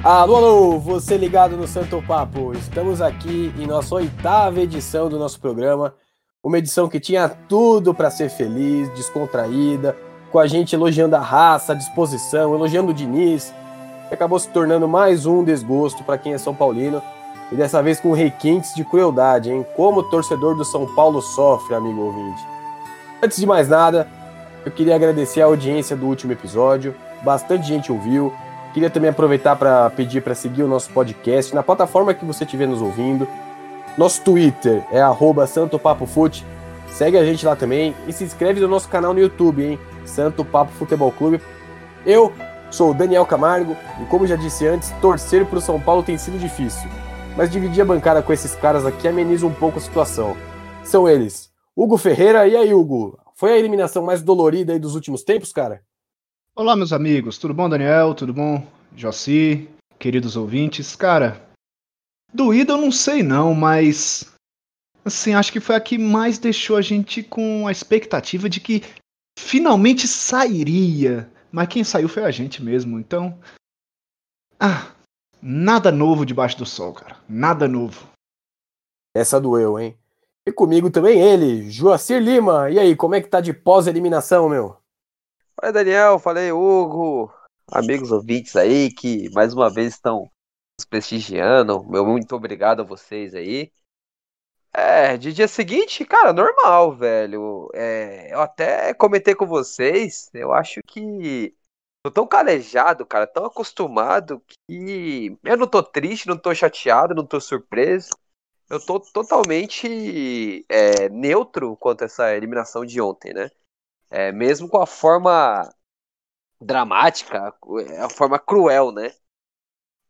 Alô, alô, você ligado no Santo Papo. Estamos aqui em nossa oitava edição do nosso programa. Uma edição que tinha tudo para ser feliz, descontraída, com a gente elogiando a raça, a disposição, elogiando o Diniz. Acabou se tornando mais um desgosto para quem é São Paulino. E dessa vez com requintes de crueldade, hein? Como o torcedor do São Paulo sofre, amigo ouvinte. Antes de mais nada, eu queria agradecer a audiência do último episódio. Bastante gente ouviu. Queria também aproveitar para pedir para seguir o nosso podcast na plataforma que você estiver nos ouvindo. Nosso Twitter é @santopapofute. Segue a gente lá também e se inscreve no nosso canal no YouTube, hein? Santo Papo Futebol Clube. Eu sou o Daniel Camargo e como já disse antes, torcer para o São Paulo tem sido difícil. Mas dividir a bancada com esses caras aqui ameniza um pouco a situação. São eles, Hugo Ferreira. E aí, Hugo? Foi a eliminação mais dolorida aí dos últimos tempos, cara? Olá, meus amigos. Tudo bom, Daniel? Tudo bom, Jossi? Queridos ouvintes. Cara, doída eu não sei não, mas assim, acho que foi a que mais deixou a gente com a expectativa de que finalmente sairia. Mas quem saiu foi a gente mesmo. Então, ah, nada novo debaixo do sol, cara. Nada novo. Essa doeu, hein? E comigo também ele, Joacir Lima. E aí, como é que tá de pós-eliminação, meu? Fala Daniel, falei Hugo, amigos ouvintes aí que mais uma vez estão nos prestigiando. Meu muito obrigado a vocês aí. É, de dia seguinte, cara, normal, velho. É, eu até comentei com vocês, eu acho que tô tão calejado, cara, tão acostumado que eu não tô triste, não tô chateado, não tô surpreso. Eu tô totalmente é, neutro quanto a essa eliminação de ontem, né? É, mesmo com a forma dramática, a forma cruel, né?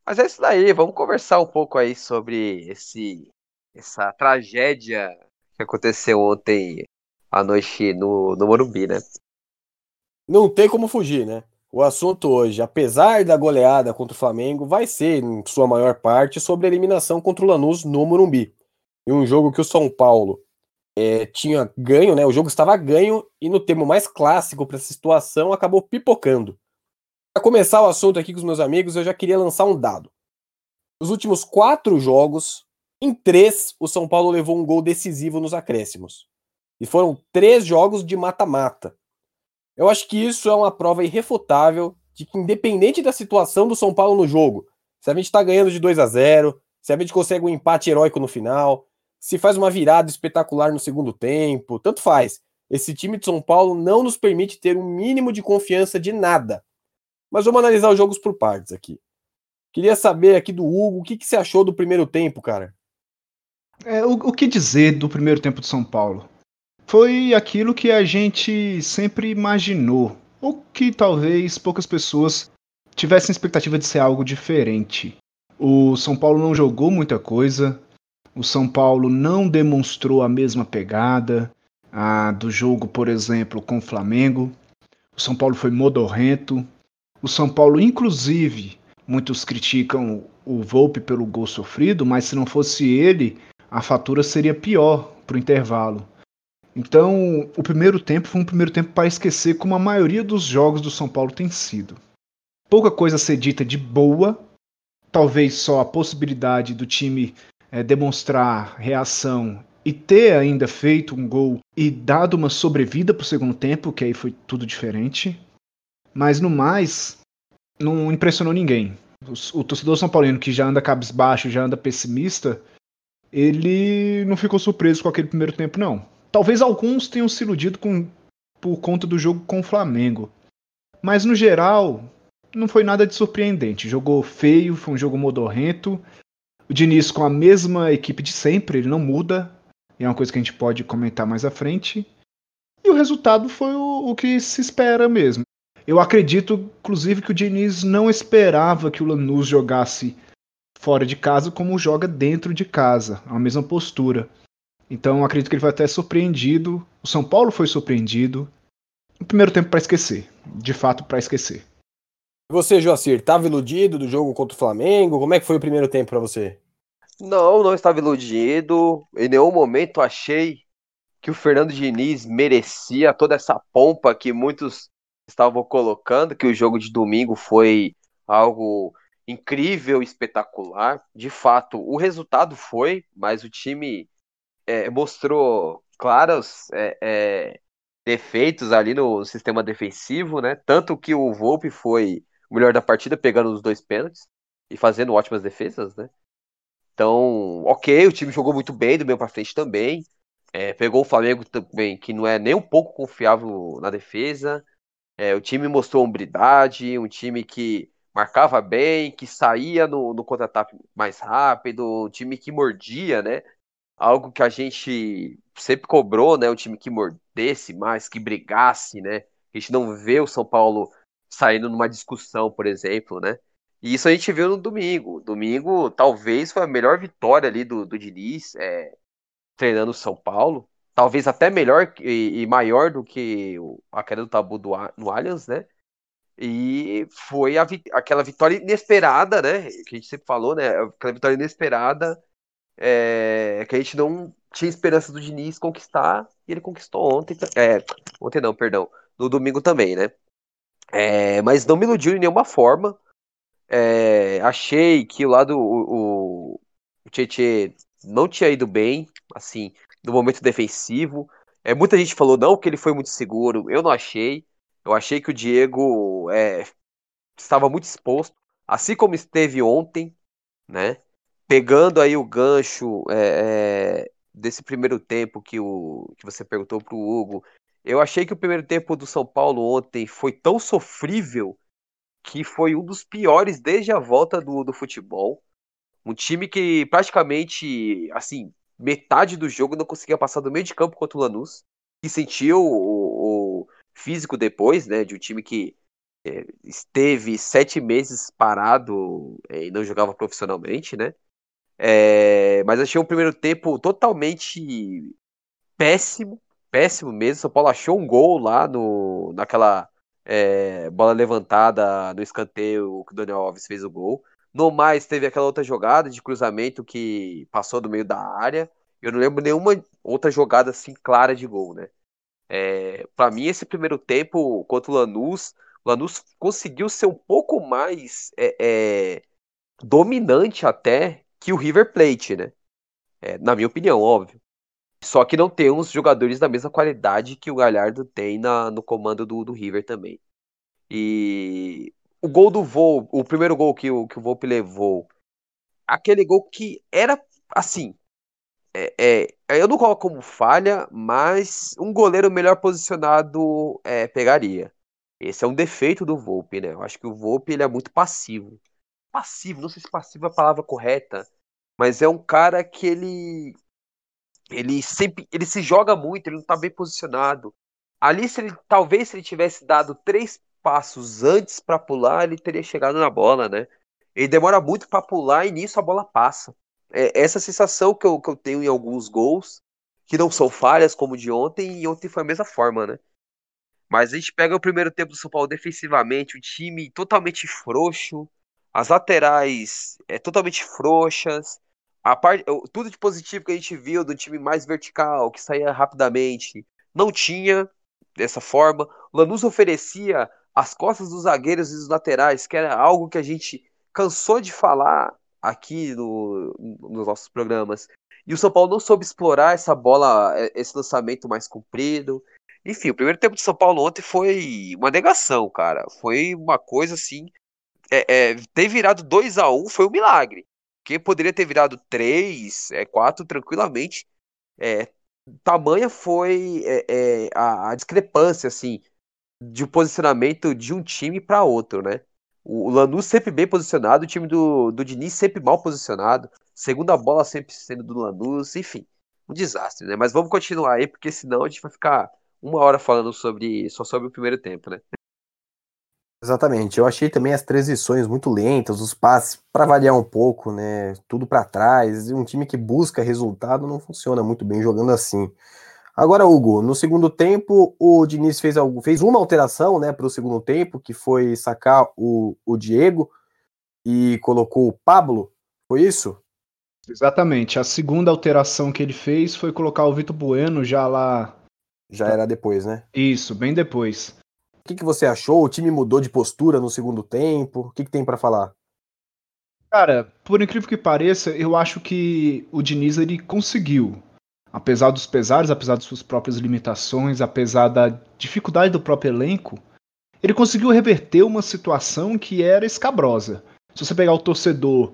Mas é isso daí, vamos conversar um pouco aí sobre esse essa tragédia que aconteceu ontem à noite no, no Morumbi, né? Não tem como fugir, né? O assunto hoje, apesar da goleada contra o Flamengo, vai ser, em sua maior parte, sobre a eliminação contra o Lanús no Morumbi. Em um jogo que o São Paulo é, tinha ganho, né? O jogo estava ganho e no termo mais clássico para essa situação acabou pipocando. Para começar o assunto aqui com os meus amigos, eu já queria lançar um dado. Nos últimos quatro jogos, em três, o São Paulo levou um gol decisivo nos acréscimos. E foram três jogos de mata-mata. Eu acho que isso é uma prova irrefutável de que, independente da situação do São Paulo no jogo, se a gente está ganhando de 2 a 0 se a gente consegue um empate heróico no final, se faz uma virada espetacular no segundo tempo, tanto faz. Esse time de São Paulo não nos permite ter um mínimo de confiança de nada. Mas vamos analisar os jogos por partes aqui. Queria saber aqui do Hugo, o que, que você achou do primeiro tempo, cara? É, o, o que dizer do primeiro tempo de São Paulo? Foi aquilo que a gente sempre imaginou, ou que talvez poucas pessoas tivessem expectativa de ser algo diferente. O São Paulo não jogou muita coisa, o São Paulo não demonstrou a mesma pegada a do jogo, por exemplo, com o Flamengo. O São Paulo foi modorrento. O São Paulo, inclusive, muitos criticam o Volpe pelo gol sofrido, mas se não fosse ele, a fatura seria pior para o intervalo. Então, o primeiro tempo foi um primeiro tempo para esquecer, como a maioria dos jogos do São Paulo tem sido. Pouca coisa a ser dita de boa, talvez só a possibilidade do time é, demonstrar reação e ter ainda feito um gol e dado uma sobrevida para o segundo tempo, que aí foi tudo diferente. Mas no mais, não impressionou ninguém. O, o torcedor São Paulino, que já anda cabisbaixo, já anda pessimista, ele não ficou surpreso com aquele primeiro tempo, não. Talvez alguns tenham se iludido com, por conta do jogo com o Flamengo. Mas no geral, não foi nada de surpreendente. Jogou feio, foi um jogo modorrento. O Diniz com a mesma equipe de sempre, ele não muda. É uma coisa que a gente pode comentar mais à frente. E o resultado foi o, o que se espera mesmo. Eu acredito, inclusive, que o Diniz não esperava que o Lanús jogasse fora de casa como joga dentro de casa, a mesma postura. Então acredito que ele foi até surpreendido. O São Paulo foi surpreendido. O primeiro tempo para esquecer, de fato para esquecer. Você, Joacir, estava iludido do jogo contra o Flamengo? Como é que foi o primeiro tempo para você? Não, não estava iludido. Em nenhum momento achei que o Fernando Diniz merecia toda essa pompa que muitos estavam colocando, que o jogo de domingo foi algo incrível, espetacular. De fato, o resultado foi, mas o time é, mostrou claros é, é, defeitos ali no sistema defensivo, né? Tanto que o Volpe foi melhor da partida, pegando os dois pênaltis e fazendo ótimas defesas, né? Então, ok, o time jogou muito bem do meio para frente também. É, pegou o Flamengo também, que não é nem um pouco confiável na defesa. É, o time mostrou hombridade, um time que marcava bem, que saía no, no contra-ataque mais rápido, um time que mordia, né? Algo que a gente sempre cobrou, né? Um time que mordesse mais, que brigasse, né? A gente não vê o São Paulo saindo numa discussão, por exemplo, né? E isso a gente viu no domingo. Domingo talvez foi a melhor vitória ali do, do Diniz é, treinando o São Paulo. Talvez até melhor e, e maior do que a queda do tabu do, no Allianz, né? E foi a, aquela vitória inesperada, né? Que a gente sempre falou, né? Aquela vitória inesperada é, que a gente não tinha esperança do Diniz conquistar e ele conquistou ontem. É, ontem não, perdão. No domingo também, né? É, mas não me iludiu de nenhuma forma. É, achei que o lado o, o, não tinha ido bem, assim, no momento defensivo. É, muita gente falou não que ele foi muito seguro. Eu não achei. Eu achei que o Diego é, estava muito exposto, assim como esteve ontem, né? Pegando aí o gancho é, é, desse primeiro tempo que, o, que você perguntou para o Hugo, eu achei que o primeiro tempo do São Paulo ontem foi tão sofrível que foi um dos piores desde a volta do, do futebol. Um time que praticamente, assim, metade do jogo não conseguia passar do meio de campo contra o Lanús, que sentiu o, o físico depois, né, de um time que é, esteve sete meses parado é, e não jogava profissionalmente, né? É, mas achei um primeiro tempo totalmente péssimo, péssimo mesmo. São Paulo achou um gol lá no, naquela é, bola levantada no escanteio que o Daniel Alves fez o gol. No mais, teve aquela outra jogada de cruzamento que passou do meio da área. Eu não lembro nenhuma outra jogada assim clara de gol, né? É, para mim, esse primeiro tempo contra o Lanús, o Lanús conseguiu ser um pouco mais é, é, dominante até que o River Plate, né? É, na minha opinião, óbvio. Só que não tem uns jogadores da mesma qualidade que o Galhardo tem na, no comando do, do River também. E o gol do Vol, o primeiro gol que o, que o Volpe levou, aquele gol que era assim. É, é, eu não coloco como falha, mas um goleiro melhor posicionado é, pegaria. Esse é um defeito do Volpe, né? Eu acho que o Volpe ele é muito passivo. Passivo, não sei se passivo é a palavra correta, mas é um cara que ele ele sempre ele se joga muito, ele não tá bem posicionado. Ali, se ele, talvez se ele tivesse dado três passos antes para pular, ele teria chegado na bola, né? Ele demora muito para pular e nisso a bola passa. É essa sensação que eu, que eu tenho em alguns gols, que não são falhas como de ontem, e ontem foi a mesma forma, né? Mas a gente pega o primeiro tempo do São Paulo defensivamente, o time totalmente frouxo, as laterais é, totalmente frouxas, a parte, tudo de positivo que a gente viu do time mais vertical, que saía rapidamente, não tinha dessa forma. O Lanús oferecia as costas dos zagueiros e dos laterais, que era algo que a gente cansou de falar aqui no, nos nossos programas. E o São Paulo não soube explorar essa bola, é, esse lançamento mais comprido. Enfim, o primeiro tempo de São Paulo ontem foi uma negação, cara. Foi uma coisa assim. É, é, ter virado 2 a 1 um foi um milagre que poderia ter virado 3, é, 4 tranquilamente. É, tamanha foi é, é, a, a, discrepância assim de posicionamento de um time para outro, né? O, o Lanús sempre bem posicionado, o time do, do Diniz sempre mal posicionado, segunda bola sempre sendo do Lanús, enfim, um desastre, né? Mas vamos continuar aí, porque senão a gente vai ficar uma hora falando sobre só sobre o primeiro tempo, né? Exatamente. Eu achei também as transições muito lentas, os passes para variar um pouco, né? Tudo para trás. Um time que busca resultado não funciona muito bem jogando assim. Agora, Hugo, no segundo tempo, o Diniz fez, algo, fez uma alteração né, para o segundo tempo, que foi sacar o, o Diego e colocou o Pablo. Foi isso? Exatamente. A segunda alteração que ele fez foi colocar o Vitor Bueno já lá. Já era depois, né? Isso, bem depois. O que, que você achou? O time mudou de postura no segundo tempo? O que, que tem para falar? Cara, por incrível que pareça, eu acho que o Diniz ele conseguiu, apesar dos pesares, apesar de suas próprias limitações, apesar da dificuldade do próprio elenco, ele conseguiu reverter uma situação que era escabrosa. Se você pegar o torcedor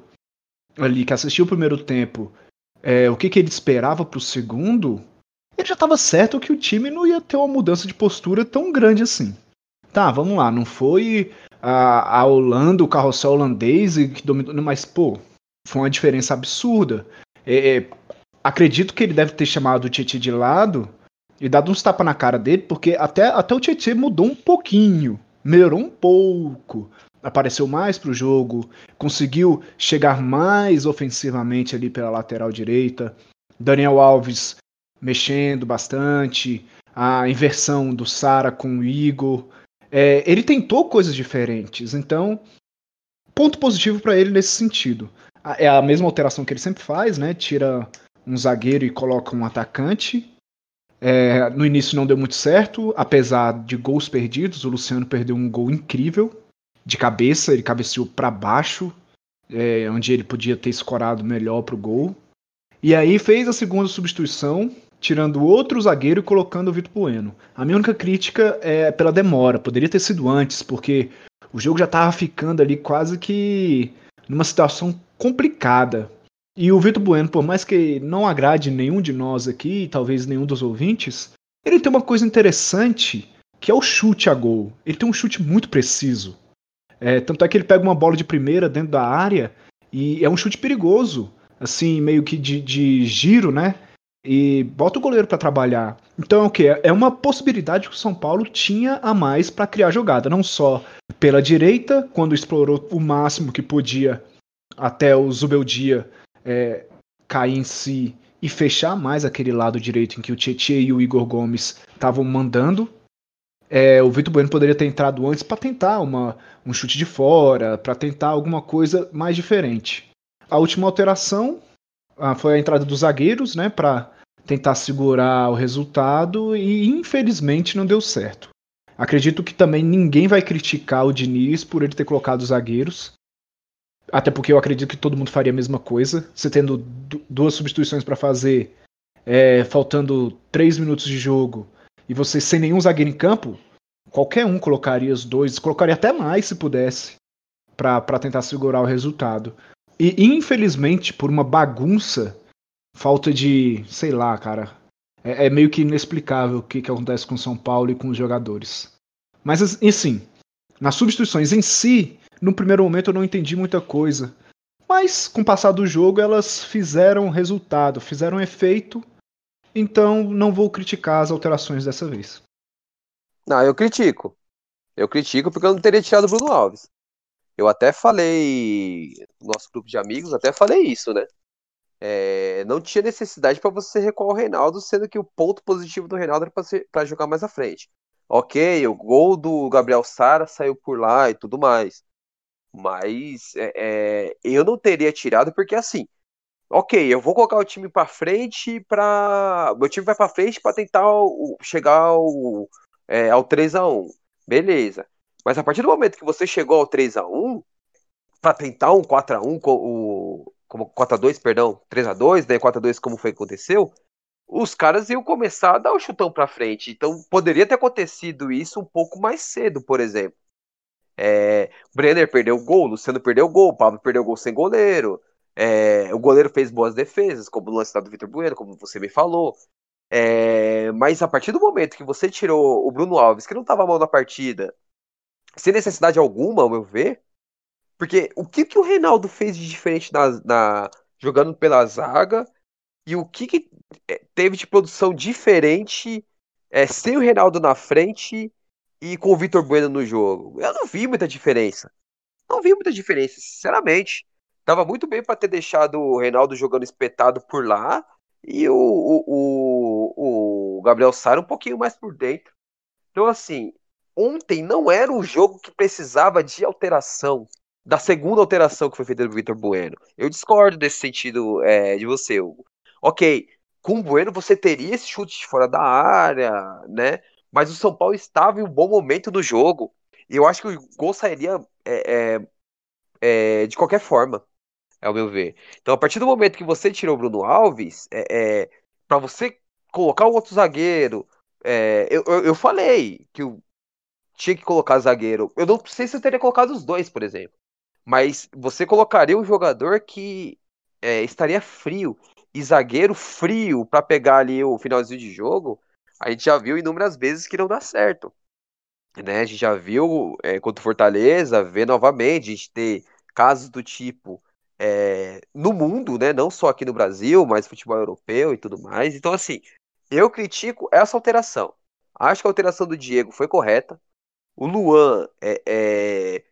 ali que assistiu o primeiro tempo, é, o que, que ele esperava para o segundo, ele já estava certo que o time não ia ter uma mudança de postura tão grande assim. Tá, vamos lá, não foi a, a Holanda, o carrossel holandês que dominou, mas pô, foi uma diferença absurda. É, é, acredito que ele deve ter chamado o Tietchan de lado e dado uns tapas na cara dele, porque até, até o Tietchan mudou um pouquinho, melhorou um pouco, apareceu mais pro jogo, conseguiu chegar mais ofensivamente ali pela lateral direita. Daniel Alves mexendo bastante, a inversão do Sara com o Igor. É, ele tentou coisas diferentes, então ponto positivo para ele nesse sentido. É a mesma alteração que ele sempre faz, né? Tira um zagueiro e coloca um atacante. É, no início não deu muito certo, apesar de gols perdidos. O Luciano perdeu um gol incrível de cabeça, ele cabeceou para baixo, é, onde ele podia ter escorado melhor pro gol. E aí fez a segunda substituição, tirando outro zagueiro e colocando o Vitor Bueno. A minha única crítica é pela demora, poderia ter sido antes, porque o jogo já estava ficando ali quase que numa situação complicada. E o Vitor Bueno, por mais que não agrade nenhum de nós aqui, talvez nenhum dos ouvintes, ele tem uma coisa interessante, que é o chute a gol. Ele tem um chute muito preciso. É, tanto é que ele pega uma bola de primeira dentro da área e é um chute perigoso, assim, meio que de, de giro, né? E bota o goleiro para trabalhar. Então é o que? É uma possibilidade que o São Paulo tinha a mais para criar jogada, não só pela direita, quando explorou o máximo que podia até o Zubeldia é, cair em si e fechar mais aquele lado direito em que o Tietchan e o Igor Gomes estavam mandando. É, o Vitor Bueno poderia ter entrado antes para tentar uma, um chute de fora, para tentar alguma coisa mais diferente. A última alteração ah, foi a entrada dos zagueiros, né, para tentar segurar o resultado e infelizmente não deu certo. Acredito que também ninguém vai criticar o Diniz por ele ter colocado os zagueiros. Até porque eu acredito que todo mundo faria a mesma coisa. Você tendo duas substituições para fazer, é, faltando três minutos de jogo, e você sem nenhum zagueiro em campo, qualquer um colocaria os dois, colocaria até mais se pudesse, para tentar segurar o resultado. E infelizmente, por uma bagunça, falta de, sei lá, cara, é, é meio que inexplicável o que, que acontece com São Paulo e com os jogadores. Mas assim, nas substituições em si, no primeiro momento eu não entendi muita coisa. Mas com o passar do jogo elas fizeram resultado, fizeram efeito então não vou criticar as alterações dessa vez. Não, eu critico. Eu critico porque eu não teria tirado o Bruno Alves. Eu até falei, no nosso grupo de amigos, até falei isso, né? É, não tinha necessidade para você recuar o Reinaldo, sendo que o ponto positivo do Reinaldo era para jogar mais à frente. Ok, o gol do Gabriel Sara saiu por lá e tudo mais. Mas é, é, eu não teria tirado porque assim, ok, eu vou colocar o time para frente para meu time vai para frente para tentar o, chegar ao, é, ao 3 a 1 beleza. Mas a partir do momento que você chegou ao 3 a 1 para tentar um 4 a 1 o como 4 a 2 perdão, 3 a 2 daí 4 a 2 como foi que aconteceu, os caras iam começar a dar o chutão para frente. Então poderia ter acontecido isso um pouco mais cedo, por exemplo. É, Brenner perdeu o gol, Luciano perdeu o gol, Pablo perdeu o gol sem goleiro. É, o goleiro fez boas defesas, como o lance do Vitor Bueno, como você me falou. É, mas a partir do momento que você tirou o Bruno Alves, que não estava mal na partida, sem necessidade alguma, ao meu ver, porque o que, que o Reinaldo fez de diferente na, na jogando pela zaga e o que, que é, teve de produção diferente é, sem o Reinaldo na frente e com o Vitor Bueno no jogo? Eu não vi muita diferença. Não vi muita diferença, sinceramente. Tava muito bem para ter deixado o Reinaldo jogando espetado por lá e o, o, o, Gabriel Sara um pouquinho mais por dentro. Então, assim, ontem não era um jogo que precisava de alteração. Da segunda alteração que foi feita do Vitor Bueno. Eu discordo desse sentido é, de você, Hugo. Ok, com o Bueno você teria esse chute de fora da área, né? Mas o São Paulo estava em um bom momento do jogo. E eu acho que o gol sairia é, é, é de qualquer forma. ao meu ver. Então, a partir do momento que você tirou o Bruno Alves, é, é para você colocar um outro zagueiro, é, eu, eu, eu, falei que tinha que colocar zagueiro. Eu não sei se eu teria colocado os dois, por exemplo. Mas você colocaria um jogador que é, estaria frio. E zagueiro frio para pegar ali o finalzinho de jogo, a gente já viu inúmeras vezes que não dá certo. Né? A gente já viu é, contra o Fortaleza, ver novamente, a gente ter casos do tipo é, no mundo, né? Não só aqui no Brasil, mas futebol europeu e tudo mais. Então, assim, eu critico essa alteração. Acho que a alteração do Diego foi correta. O Luan é, é,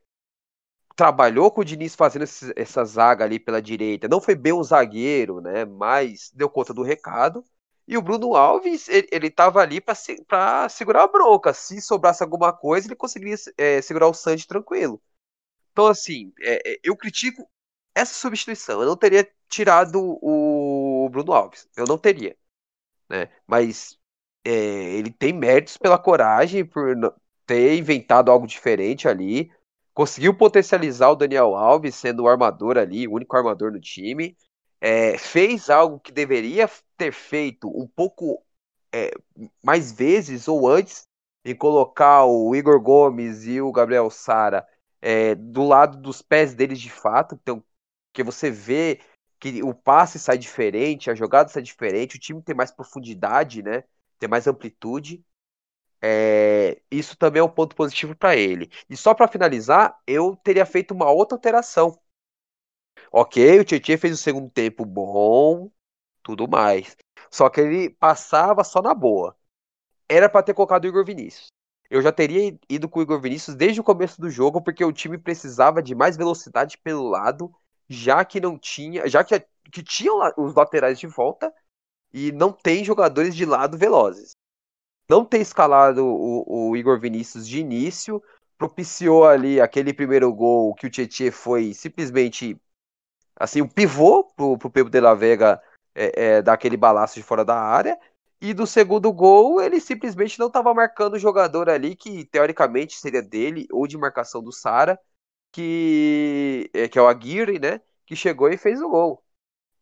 trabalhou com o Diniz fazendo esse, essa zaga ali pela direita. Não foi bem um zagueiro, né? Mas deu conta do recado. E o Bruno Alves, ele, ele tava ali para segurar a bronca. Se sobrasse alguma coisa, ele conseguiria é, segurar o Santos tranquilo. Então, assim, é, é, eu critico essa substituição. Eu não teria tirado o Bruno Alves. Eu não teria. Né? Mas é, ele tem méritos pela coragem, por ter inventado algo diferente ali. Conseguiu potencializar o Daniel Alves, sendo o armador ali, o único armador no time. É, fez algo que deveria ter feito um pouco é, mais vezes ou antes, em colocar o Igor Gomes e o Gabriel Sara é, do lado dos pés deles de fato. Então, que você vê que o passe sai diferente, a jogada sai diferente, o time tem mais profundidade, né? Tem mais amplitude. É, isso também é um ponto positivo para ele. E só para finalizar, eu teria feito uma outra alteração. Ok, o Tietchan fez o segundo tempo bom, tudo mais. Só que ele passava só na boa. Era para ter colocado o Igor Vinícius. Eu já teria ido com o Igor Vinícius desde o começo do jogo, porque o time precisava de mais velocidade pelo lado já que não tinha, já que, que tinham os laterais de volta e não tem jogadores de lado velozes. Não ter escalado o, o Igor Vinícius de início propiciou ali aquele primeiro gol que o Tietchan foi simplesmente assim, o pivô pro, pro Pedro de la Vega é, é, dar aquele balaço de fora da área. E do segundo gol, ele simplesmente não estava marcando o jogador ali que teoricamente seria dele ou de marcação do Sara que, é, que é o Aguirre, né? Que chegou e fez o gol.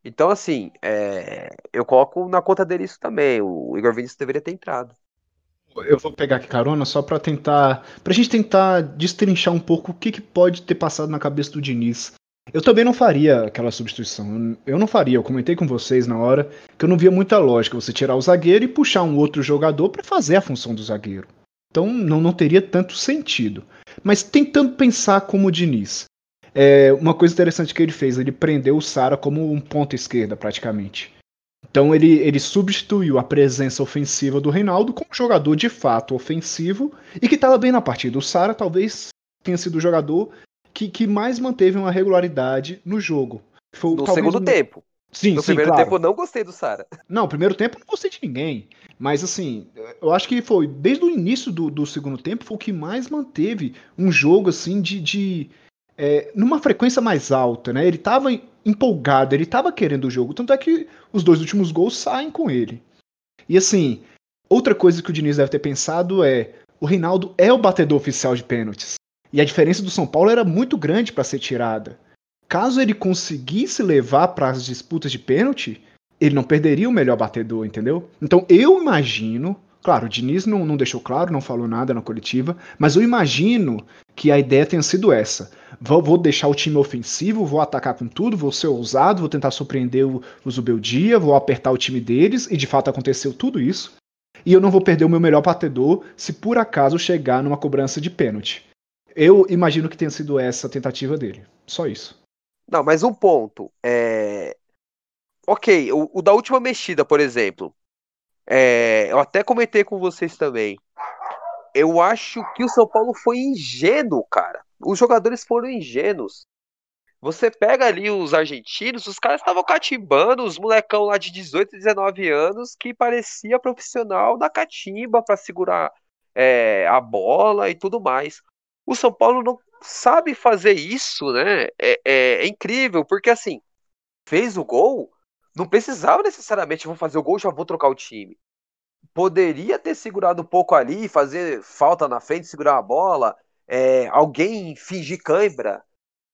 Então, assim, é, eu coloco na conta dele isso também. O Igor Vinícius deveria ter entrado. Eu vou pegar aqui carona só para tentar. Pra gente tentar destrinchar um pouco o que, que pode ter passado na cabeça do Diniz. Eu também não faria aquela substituição. Eu não faria. Eu comentei com vocês na hora que eu não via muita lógica você tirar o zagueiro e puxar um outro jogador para fazer a função do zagueiro. Então não, não teria tanto sentido. Mas tentando pensar como o Diniz. É, uma coisa interessante que ele fez, ele prendeu o Sara como um ponta esquerda, praticamente. Então ele, ele substituiu a presença ofensiva do Reinaldo com um jogador de fato ofensivo e que estava bem na partida. O Sara talvez tenha sido o jogador que, que mais manteve uma regularidade no jogo. Foi, no segundo um... tempo. Sim, no sim, primeiro claro. tempo eu não gostei do Sara. Não, primeiro tempo eu não gostei de ninguém. Mas assim, eu acho que foi desde o início do, do segundo tempo foi o que mais manteve um jogo assim de, de é, numa frequência mais alta, né? Ele estava empolgado, ele estava querendo o jogo, tanto é que os dois últimos gols saem com ele. E assim, outra coisa que o Diniz deve ter pensado é o Reinaldo é o batedor oficial de pênaltis. E a diferença do São Paulo era muito grande para ser tirada. Caso ele conseguisse levar para as disputas de pênalti, ele não perderia o melhor batedor, entendeu? Então eu imagino, claro, o Diniz não, não deixou claro, não falou nada na coletiva, mas eu imagino que a ideia tenha sido essa. Vou, vou deixar o time ofensivo, vou atacar com tudo, vou ser ousado, vou tentar surpreender o, o Zubeldia, vou apertar o time deles, e de fato aconteceu tudo isso. E eu não vou perder o meu melhor batedor se por acaso chegar numa cobrança de pênalti. Eu imagino que tenha sido essa a tentativa dele. Só isso. Não, mas um ponto. É... Ok, o, o da última mexida, por exemplo. É... Eu até comentei com vocês também. Eu acho que o São Paulo foi ingênuo, cara. Os jogadores foram ingênuos. Você pega ali os argentinos, os caras estavam catimbando, os molecão lá de 18, 19 anos, que parecia profissional da catimba para segurar é, a bola e tudo mais. O São Paulo não sabe fazer isso, né? É, é, é, incrível, porque assim, fez o gol, não precisava necessariamente, vou fazer o gol, já vou trocar o time. Poderia ter segurado um pouco ali, fazer falta na frente, segurar a bola, é, alguém fingir cãibra,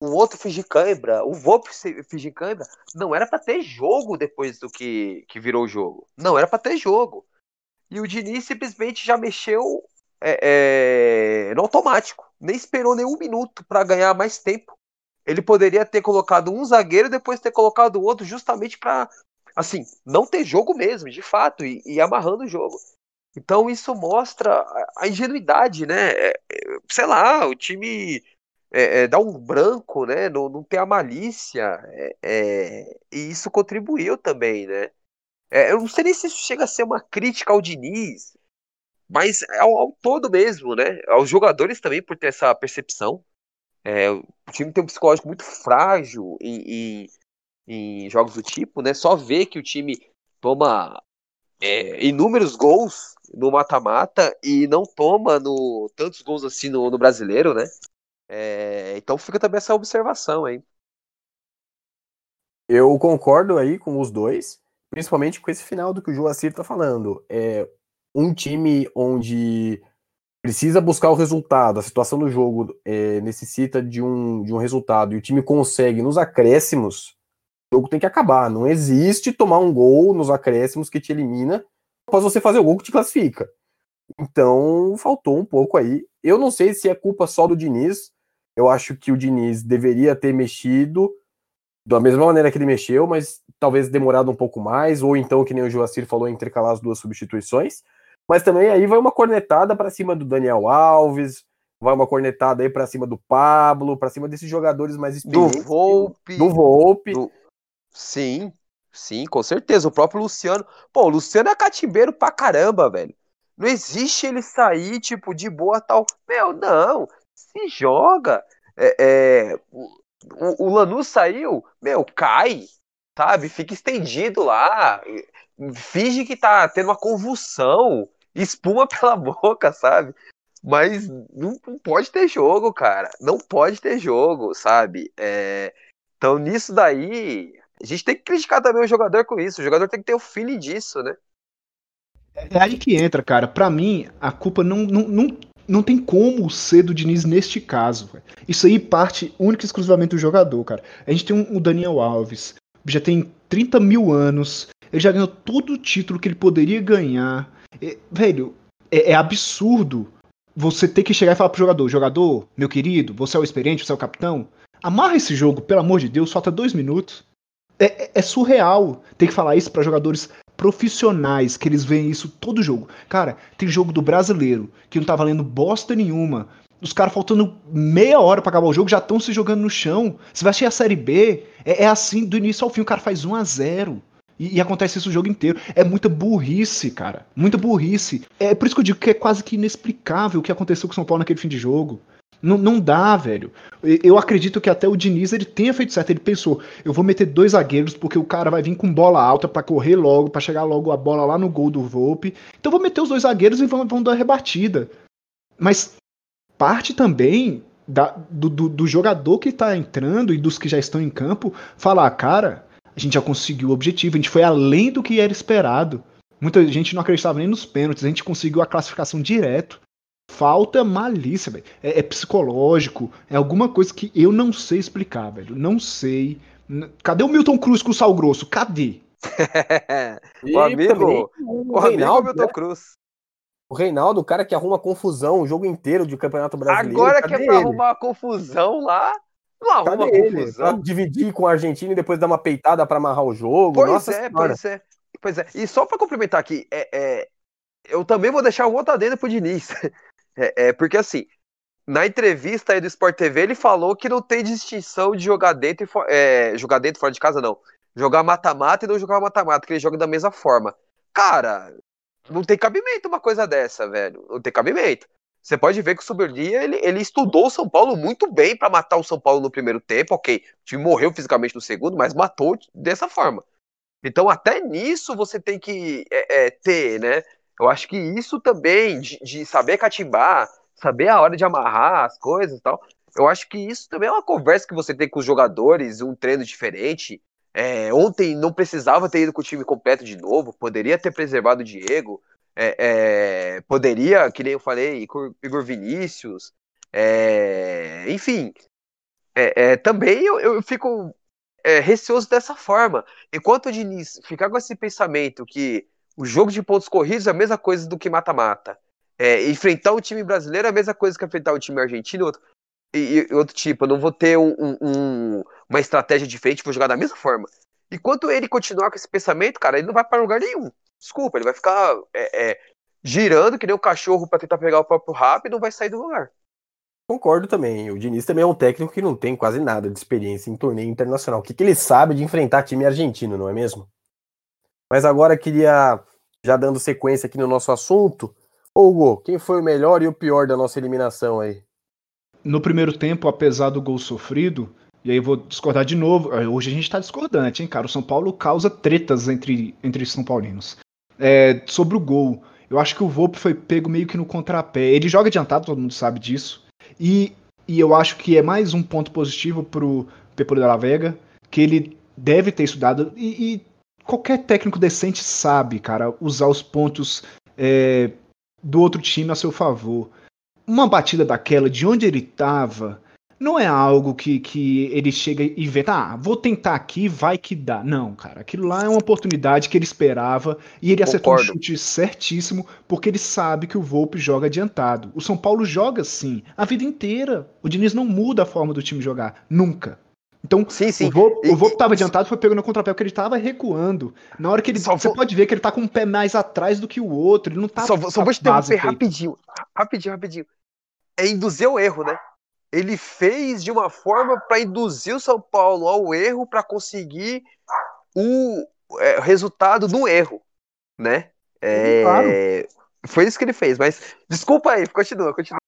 o outro fingir cãibra, o Volpe fingir cãibra, não era para ter jogo depois do que, que virou o jogo. Não era para ter jogo. E o Diniz simplesmente já mexeu é, é, no automático. Nem esperou nenhum minuto para ganhar mais tempo. Ele poderia ter colocado um zagueiro e depois ter colocado o outro justamente para, assim, não ter jogo mesmo, de fato, e, e amarrando o jogo. Então isso mostra a ingenuidade, né? É, é, sei lá, o time é, é, dá um branco, né? Não, não tem a malícia, é, e isso contribuiu também, né? eu não sei nem se isso chega a ser uma crítica ao Diniz, mas ao, ao todo mesmo, né? Aos jogadores também por ter essa percepção. O time tem um psicológico muito frágil em, em, em jogos do tipo, né? Só ver que o time toma inúmeros gols no mata-mata e não toma no tantos gols assim no, no brasileiro, né? É, então fica também essa observação aí. Eu concordo aí com os dois, principalmente com esse final do que o Joacir tá falando. É um time onde precisa buscar o resultado, a situação do jogo é, necessita de um, de um resultado e o time consegue nos acréscimos, o jogo tem que acabar. Não existe tomar um gol nos acréscimos que te elimina após você fazer o gol que te classifica. Então, faltou um pouco aí. Eu não sei se é culpa só do Diniz. Eu acho que o Diniz deveria ter mexido da mesma maneira que ele mexeu, mas talvez demorado um pouco mais, ou então, que nem o Joacir falou, intercalar as duas substituições. Mas também aí vai uma cornetada para cima do Daniel Alves, vai uma cornetada aí para cima do Pablo, para cima desses jogadores mais experientes. Do Volpe. Do Volpe. Do... Sim. Sim, com certeza. O próprio Luciano. Pô, o Luciano é catimbeiro pra caramba, velho. Não existe ele sair, tipo, de boa tal. Meu, não. Se joga. É, é... O, o Lanús saiu, meu, cai, sabe? Fica estendido lá. Finge que tá tendo uma convulsão. Espuma pela boca, sabe? Mas não, não pode ter jogo, cara. Não pode ter jogo, sabe? É... Então, nisso daí, a gente tem que criticar também o jogador com isso. O jogador tem que ter o feeling disso, né? É aí que entra, cara. Para mim, a culpa não, não, não, não tem como ser do Diniz neste caso. Isso aí parte única e exclusivamente do jogador, cara. A gente tem um, o Daniel Alves, já tem 30 mil anos, ele já ganhou todo o título que ele poderia ganhar. É, velho, é, é, absurdo você ter que chegar e falar pro jogador: jogador, meu querido, você é o experiente, você é o capitão. Amarra esse jogo, pelo amor de Deus, falta dois minutos. É, é, é surreal ter que falar isso para jogadores profissionais, que eles veem isso todo jogo. Cara, tem jogo do brasileiro que não tá valendo bosta nenhuma. Os caras faltando meia hora para acabar o jogo já estão se jogando no chão. Você vai assistir a Série B, é, é, assim do início ao fim. O cara faz 1 a 0 e, e, acontece isso o jogo inteiro. É muita burrice, cara. Muita burrice. É por isso que eu digo que é quase que inexplicável o que aconteceu com o São Paulo naquele fim de jogo. Não, não dá, velho. Eu acredito que até o Diniz ele tenha feito certo. Ele pensou: eu vou meter dois zagueiros porque o cara vai vir com bola alta para correr logo, para chegar logo a bola lá no gol do Volpe. Então vou meter os dois zagueiros e vão, vão dar rebatida. Mas parte também da, do, do, do, jogador que tá entrando e dos que já estão em campo falar: cara, a gente já conseguiu o objetivo, a gente foi além do que era esperado. Muita gente não acreditava nem nos pênaltis, a gente conseguiu a classificação direto falta malícia, velho. É, é, psicológico, é alguma coisa que eu não sei explicar, velho. Não sei. Cadê o Milton Cruz com o sal grosso? Cadê? o amigo, o, o Reinaldo, Milton né? Cruz. O Reinaldo, o cara que arruma confusão o jogo inteiro de Campeonato Brasileiro. Agora que é pra ele? arrumar confusão lá, Cadê confusão. Ele? Pra dividir com a Argentina e depois dar uma peitada para amarrar o jogo. Pois Nossa é, senhora. pois é. Pois é. E só para complementar aqui, é, é, eu também vou deixar um outro adendo pro Diniz. É, é, porque assim, na entrevista aí do Sport TV, ele falou que não tem distinção de jogar dentro e é, jogar dentro e fora de casa, não. Jogar mata-mata e não jogar mata-mata, que ele joga da mesma forma. Cara, não tem cabimento uma coisa dessa, velho. Não tem cabimento. Você pode ver que o Suberlia, ele, ele estudou o São Paulo muito bem para matar o São Paulo no primeiro tempo, ok. O time morreu fisicamente no segundo, mas matou dessa forma. Então, até nisso você tem que é, é, ter, né? Eu acho que isso também, de, de, saber catimbar, saber a hora de amarrar as coisas e tal, eu acho que isso também é uma conversa que você tem com os jogadores, um treino diferente. É, ontem não precisava ter ido com o time completo de novo, poderia ter preservado o Diego, é, é, poderia, que nem eu falei, Igor Vinícius, é, enfim, é, é, também eu, eu fico é, receoso dessa forma. Enquanto o Diniz ficar com esse pensamento que o jogo de pontos corridos é a mesma coisa do que mata-mata. Enfrentar o time brasileiro é a mesma coisa que enfrentar o time argentino outro, e, e, outro tipo. Eu não vou ter um, um, uma estratégia diferente, vou jogar da mesma forma. Enquanto ele continuar com esse pensamento, cara, ele não vai para lugar nenhum. Desculpa, ele vai ficar é, é, girando que nem um cachorro para tentar pegar o próprio rabo e não vai sair do lugar. Concordo também. O Diniz também é um técnico que não tem quase nada de experiência em torneio internacional. O que, que ele sabe de enfrentar time argentino, não é mesmo? Mas agora queria, já dando sequência aqui no nosso assunto, Hugo, quem foi o melhor e o pior da nossa eliminação aí? No primeiro tempo, apesar do gol sofrido, e aí eu vou discordar de novo. Hoje a gente tá discordante, hein, cara? O São Paulo causa tretas entre, entre São Paulinos. É, sobre o gol, eu acho que o Volpe foi pego meio que no contrapé. Ele joga adiantado, todo mundo sabe disso. E, e eu acho que é mais um ponto positivo pro Pepo de la Vega, que ele deve ter estudado. E, e, qualquer técnico decente sabe, cara, usar os pontos é, do outro time a seu favor. Uma batida daquela, de onde ele estava, não é algo que, que ele chega e vê, tá, vou tentar aqui, vai que dá. Não, cara, aquilo lá é uma oportunidade que ele esperava e ele acertou Concordo. um chute certíssimo, porque ele sabe que o Volpe joga adiantado. O São Paulo joga assim a vida inteira. O Diniz não muda a forma do time jogar, nunca. Então, sim, sim. o Volpe, e, o Volpe tava adiantado, foi pegando no contrapé, porque ele tava recuando. Na hora que ele. Só você vou... pode ver que ele tá com um pé mais atrás do que o outro. Ele não tá. Só, só vou te interromper rapidinho. Rapidinho, rapidinho. É induzir o erro, né? Ele fez de uma forma para induzir o São Paulo ao erro para conseguir o é, resultado no erro, né? É, claro. Foi isso que ele fez, mas desculpa aí, continua, continua.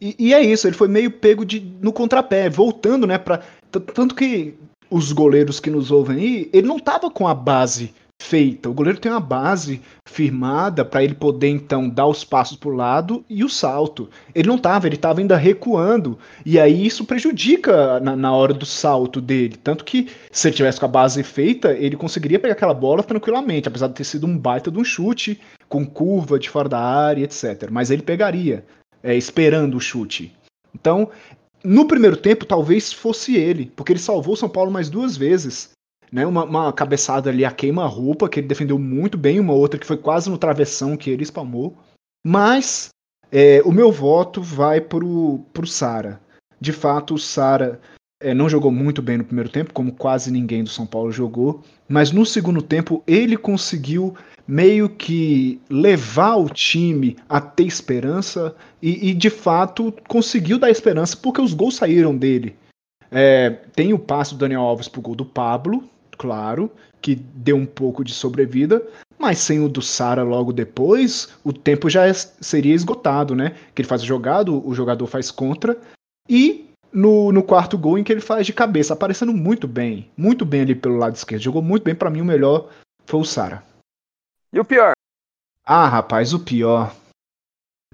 E, e, é isso, ele foi meio pego de, no contrapé, voltando, né, para tanto que os goleiros que nos ouvem aí, ele não tava com a base feita. O goleiro tem uma base firmada para ele poder então dar os passos para o lado e o salto. Ele não estava, ele estava ainda recuando e aí isso prejudica na, na, hora do salto dele. Tanto que se ele tivesse com a base feita, ele conseguiria pegar aquela bola tranquilamente, apesar de ter sido um baita de um chute com curva de fora da área, etc. Mas ele pegaria, é, esperando o chute. Então, no primeiro tempo, talvez fosse ele, porque ele salvou o São Paulo mais duas vezes né? Uma, uma cabeçada ali a queima-roupa, que ele defendeu muito bem, uma outra que foi quase no travessão que ele espalmou. Mas é, o meu voto vai pro, pro Sara. De fato, o Sara é, não jogou muito bem no primeiro tempo, como quase ninguém do São Paulo jogou. Mas no segundo tempo ele conseguiu meio que levar o time a ter esperança e, e de fato conseguiu dar esperança porque os gols saíram dele. É, tem o passe do Daniel Alves pro gol do Pablo, claro, que deu um pouco de sobrevida, mas sem o do Sara logo depois, o tempo já seria esgotado, né? Que ele faz o jogado, o jogador faz contra, e no, no quarto gol em que ele faz de cabeça, aparecendo muito bem, muito bem ali pelo lado esquerdo. Jogou muito bem, para mim o melhor foi o Sara. E o pior? Ah, rapaz, o pior.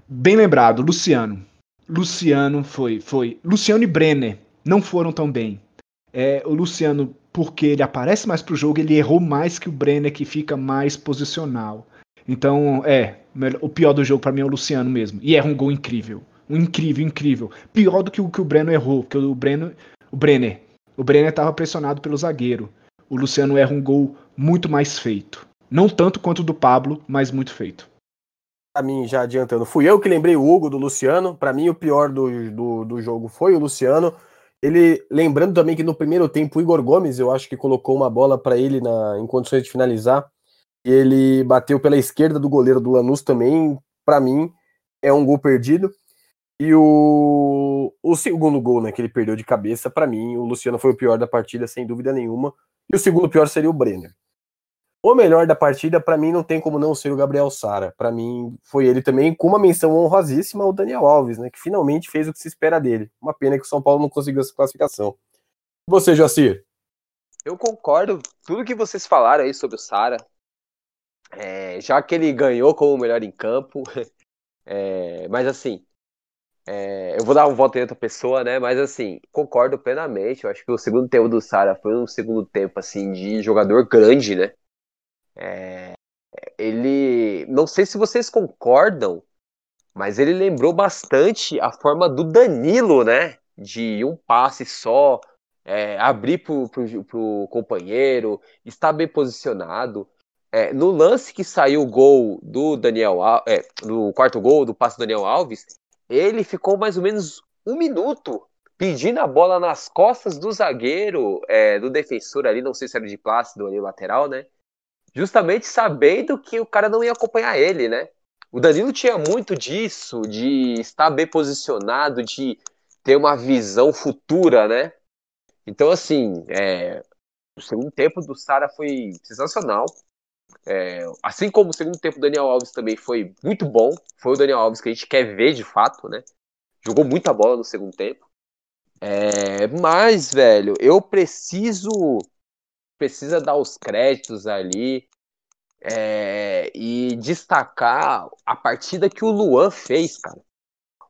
Bem lembrado, Luciano. Luciano foi, foi. Luciano e Brenner não foram tão bem. É, o Luciano porque ele aparece mais pro jogo, ele errou mais que o Brenner, que fica mais posicional. Então, é, o pior do jogo para mim é o Luciano mesmo. E erra um gol incrível. Um incrível, incrível. Pior do que o que o Breno errou, porque o Breno, o Brenner, o Brenner estava pressionado pelo zagueiro. O Luciano erra um gol muito mais feito. Não tanto quanto o do Pablo, mas muito feito. Pra mim, já adiantando, fui eu que lembrei o Hugo do Luciano. Para mim, o pior do, do, do jogo foi o Luciano. Ele, lembrando também que no primeiro tempo o Igor Gomes, eu acho que colocou uma bola para ele na, em condições de finalizar. E ele bateu pela esquerda do goleiro do Lanús também. Para mim, é um gol perdido. E o, o segundo gol, né, que ele perdeu de cabeça, para mim, o Luciano foi o pior da partida, sem dúvida nenhuma. E o segundo pior seria o Brenner. O melhor da partida, para mim, não tem como não ser o Gabriel Sara. Para mim, foi ele também, com uma menção honrosíssima ao Daniel Alves, né? Que finalmente fez o que se espera dele. Uma pena que o São Paulo não conseguiu essa classificação. E você, Jacir? Eu concordo tudo que vocês falaram aí sobre o Sara. É, já que ele ganhou como o melhor em campo. É, mas assim, é, eu vou dar um voto em outra pessoa, né? Mas assim, concordo plenamente. Eu acho que o segundo tempo do Sara foi um segundo tempo assim de jogador grande, né? É, ele. Não sei se vocês concordam, mas ele lembrou bastante a forma do Danilo, né? de um passe só, é, abrir para o companheiro, estar bem posicionado. É, no lance que saiu o gol do Daniel é, no quarto gol do passe do Daniel Alves, ele ficou mais ou menos um minuto pedindo a bola nas costas do zagueiro, é, do defensor ali, não sei se era de Plácido ali lateral, né? Justamente sabendo que o cara não ia acompanhar ele, né? O Danilo tinha muito disso, de estar bem posicionado, de ter uma visão futura, né? Então, assim, é, o segundo tempo do Sara foi sensacional. É, assim como o segundo tempo do Daniel Alves também foi muito bom. Foi o Daniel Alves que a gente quer ver de fato, né? Jogou muita bola no segundo tempo. É, mas, velho, eu preciso. Precisa dar os créditos ali é, e destacar a partida que o Luan fez, cara.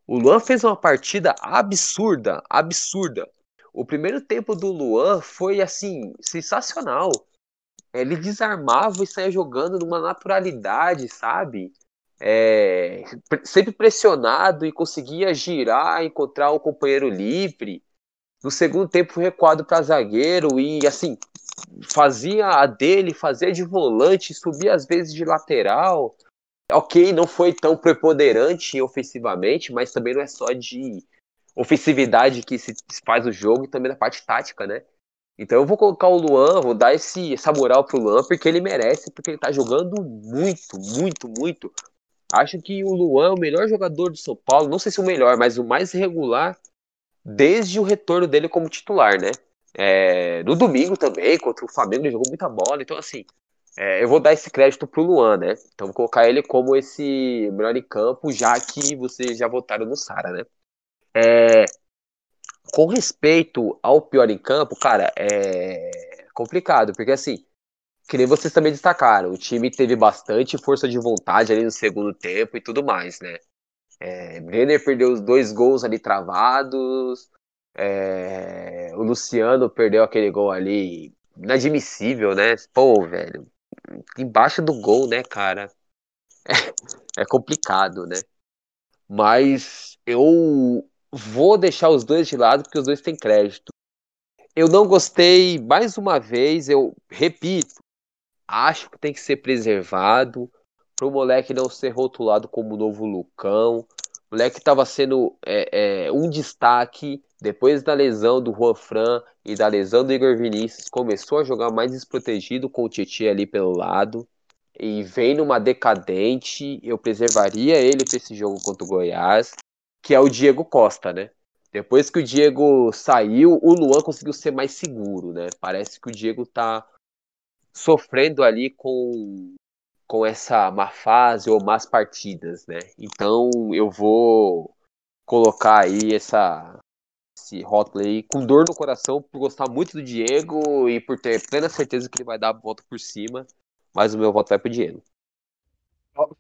O Luan fez uma partida absurda, absurda. O primeiro tempo do Luan foi assim sensacional. Ele desarmava e saía jogando numa naturalidade, sabe? É, sempre pressionado e conseguia girar, encontrar o companheiro livre. No segundo tempo recuado para zagueiro e assim fazia a dele, fazia de volante, subia às vezes de lateral. Ok, não foi tão preponderante ofensivamente, mas também não é só de ofensividade que se faz o jogo e também da parte tática, né? Então eu vou colocar o Luan, vou dar esse, essa moral pro Luan, porque ele merece, porque ele tá jogando muito, muito, muito. Acho que o Luan é o melhor jogador do São Paulo, não sei se o melhor, mas o mais regular desde o retorno dele como titular, né? É, no domingo também, contra o Flamengo, ele jogou muita bola, então assim, é, eu vou dar esse crédito pro Luan, né? Então vou colocar ele como esse melhor em campo, já que vocês já votaram no Sara, né? É, com respeito ao pior em campo, cara, é complicado, porque assim, que nem vocês também destacaram, o time teve bastante força de vontade ali no segundo tempo e tudo mais, né? É, Brenner perdeu os dois gols ali travados, é, o Luciano perdeu aquele gol ali inadmissível, né? Pô, velho, embaixo do gol, né, cara? É, é complicado, né? Mas eu vou deixar os dois de lado porque os dois têm crédito. Eu não gostei, mais uma vez, eu repito, acho que tem que ser preservado para o moleque não ser rotulado como novo Lucão. O moleque estava sendo é, é, um destaque depois da lesão do Juan Fran e da lesão do Igor Vinícius. Começou a jogar mais desprotegido com o Tietchan ali pelo lado. E vem numa decadente. Eu preservaria ele para esse jogo contra o Goiás, que é o Diego Costa, né? Depois que o Diego saiu, o Luan conseguiu ser mais seguro, né? Parece que o Diego tá sofrendo ali com com essa má fase ou más partidas, né? Então eu vou colocar aí essa esse rótulo aí com dor no coração por gostar muito do Diego e por ter plena certeza que ele vai dar a volta por cima, mas o meu voto vai pro Diego.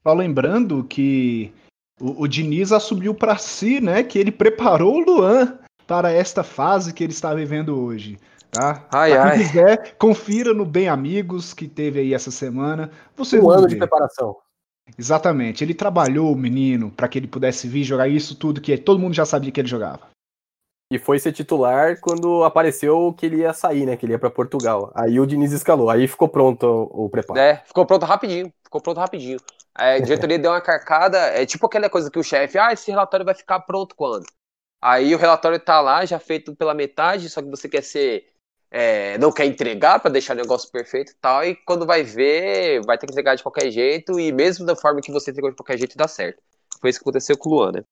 Só lembrando que o, o Diniz assumiu para si, né, que ele preparou o Luan para esta fase que ele está vivendo hoje. Tá? Ai, pra quem ai. quiser, confira no Bem Amigos que teve aí essa semana. Você um ano ver. de preparação. Exatamente. Ele trabalhou o menino para que ele pudesse vir jogar isso tudo que todo mundo já sabia que ele jogava. E foi ser titular quando apareceu que ele ia sair, né? Que ele ia para Portugal. Aí o Diniz escalou. Aí ficou pronto o, preparo. É, ficou pronto rapidinho. Ficou pronto rapidinho. É, a diretoria deu uma carcada. É tipo aquela coisa que o chefe, ah, esse relatório vai ficar pronto quando? Aí o relatório tá lá, já feito pela metade, só que você quer ser é, não quer entregar para deixar o negócio perfeito e tal, e quando vai ver, vai ter que entregar de qualquer jeito, e mesmo da forma que você entregou de qualquer jeito, dá certo. Foi isso que aconteceu com o Luan, né?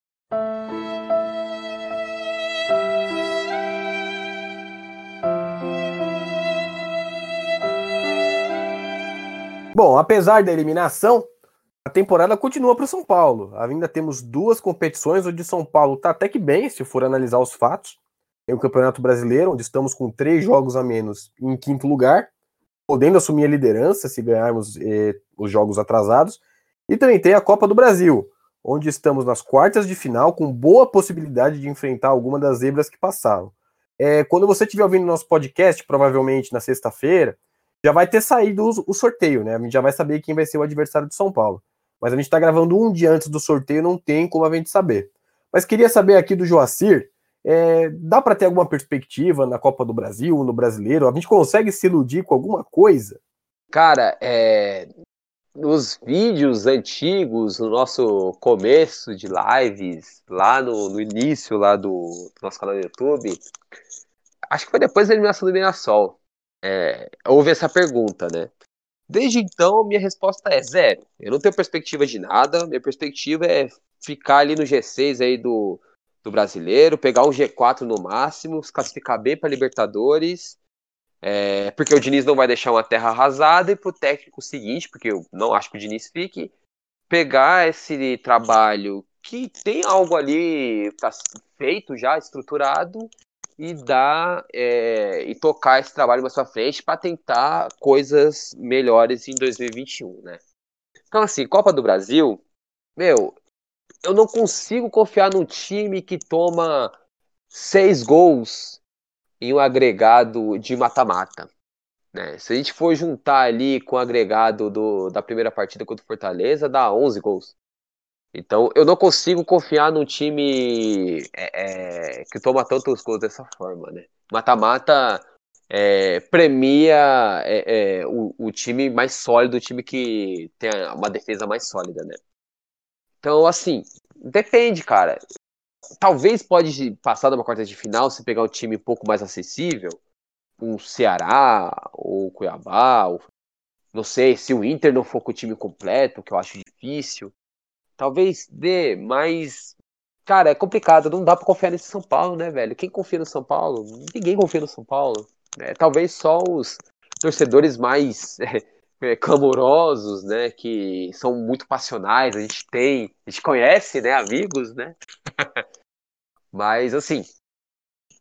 Bom, apesar da eliminação, a temporada continua para o São Paulo. Ainda temos duas competições onde São Paulo está até que bem, se for analisar os fatos. Tem o Campeonato Brasileiro, onde estamos com três jogos a menos em quinto lugar, podendo assumir a liderança se ganharmos eh, os jogos atrasados. E também tem a Copa do Brasil, onde estamos nas quartas de final, com boa possibilidade de enfrentar alguma das zebras que passaram. É, quando você estiver ouvindo nosso podcast, provavelmente na sexta-feira, já vai ter saído o, sorteio, né? A gente já vai saber quem vai ser o adversário de São Paulo. Mas a gente está gravando um dia antes do sorteio, não tem como a gente saber. Mas queria saber aqui do Joacir É, dá para ter alguma perspectiva na Copa do Brasil, no brasileiro? A gente consegue se iludir com alguma coisa? Cara, é, nos vídeos antigos, no nosso começo de lives, lá no, no início lá do, do, nosso canal no YouTube, acho que foi depois da eliminação do Mirassol. É, houve essa pergunta, né? Desde então, minha resposta é zero. Eu não tenho perspectiva de nada. Minha perspectiva é ficar ali no G6 aí do, do brasileiro, pegar um G4 no máximo, se classificar bem para Libertadores é, porque o Diniz não vai deixar uma terra arrasada e para o técnico seguinte, porque eu não acho que o Diniz fique, pegar esse trabalho que tem algo ali tá feito já, estruturado, e dar é, e tocar esse trabalho mais para frente para tentar coisas melhores em 2021, né? Então, assim, Copa do Brasil, meu, eu não consigo confiar num time que toma seis gols em um agregado de mata-mata. Né? Se a gente for juntar ali com o agregado do, da primeira partida contra o Fortaleza, dá 11 gols. Então eu não consigo confiar num time é, é, que toma tantos gols dessa forma. Né? Mata-mata é, premia é, é, o, o, time mais sólido, o time que tem uma defesa mais sólida. Né? Então, assim, depende, cara talvez pode passar de uma quarta de final se pegar um time um pouco mais acessível, um Ceará ou Cuiabá, ou, não sei, se o Inter não for com o time completo, que eu acho difícil, talvez dê, mas cara, é complicado, não dá para confiar nesse São Paulo, né, velho? Quem confia no São Paulo? Ninguém confia no São Paulo. É, talvez só os torcedores mais é, clamorosos, né, que são muito passionais, a gente tem, a gente conhece, né, amigos, né, mas, assim,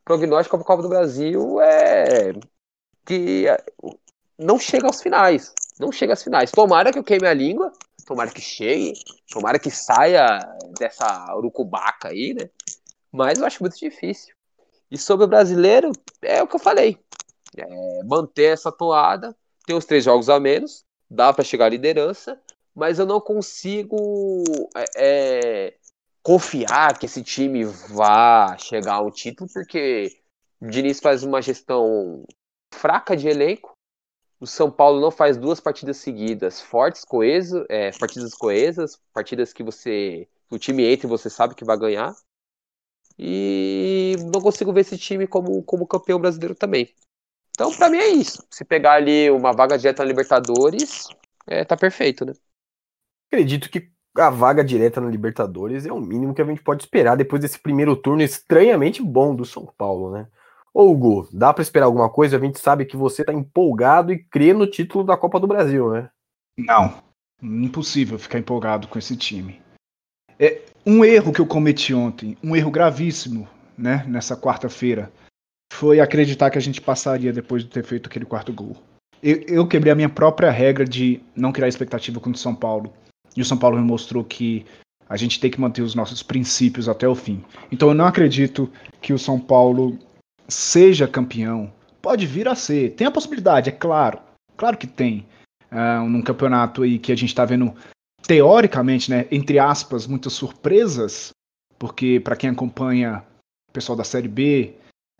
prognóstico para Copa do Brasil é que não chega aos finais. Não chega às finais. Tomara que eu queime a língua, tomara que chegue, tomara que saia dessa urucubaca aí, né? Mas eu acho muito difícil. E sobre o brasileiro, é o que eu falei. É manter essa toada, tem os três jogos a menos, dá para chegar à liderança, mas eu não consigo é, é confiar que esse time vá chegar ao título, porque o Diniz faz uma gestão fraca de elenco. O São Paulo não faz duas partidas seguidas fortes, coeso, é, partidas coesas, partidas que você. o time entra e você sabe que vai ganhar. E não consigo ver esse time como, como campeão brasileiro também. Então, para mim é isso. Se pegar ali uma vaga direta na Libertadores, é, tá perfeito, né? Acredito que a vaga direta na Libertadores é o mínimo que a gente pode esperar depois desse primeiro turno estranhamente bom do São Paulo, né? Ô, Hugo, dá para esperar alguma coisa? A gente sabe que você tá empolgado e crê no título da Copa do Brasil, né? Não, impossível ficar empolgado com esse time. É um erro que eu cometi ontem, um erro gravíssimo, né, nessa quarta-feira, foi acreditar que a gente passaria depois de ter feito aquele quarto gol. Eu, eu quebrei a minha própria regra de não criar expectativa com o São Paulo. E o São Paulo me mostrou que a gente tem que manter os nossos princípios até o fim. Então eu não acredito que o São Paulo seja campeão. Pode vir a ser. Tem a possibilidade, é claro. Claro que tem. Uh, num campeonato aí que a gente está vendo, teoricamente, né, entre aspas, muitas surpresas, porque para quem acompanha o pessoal da Série B,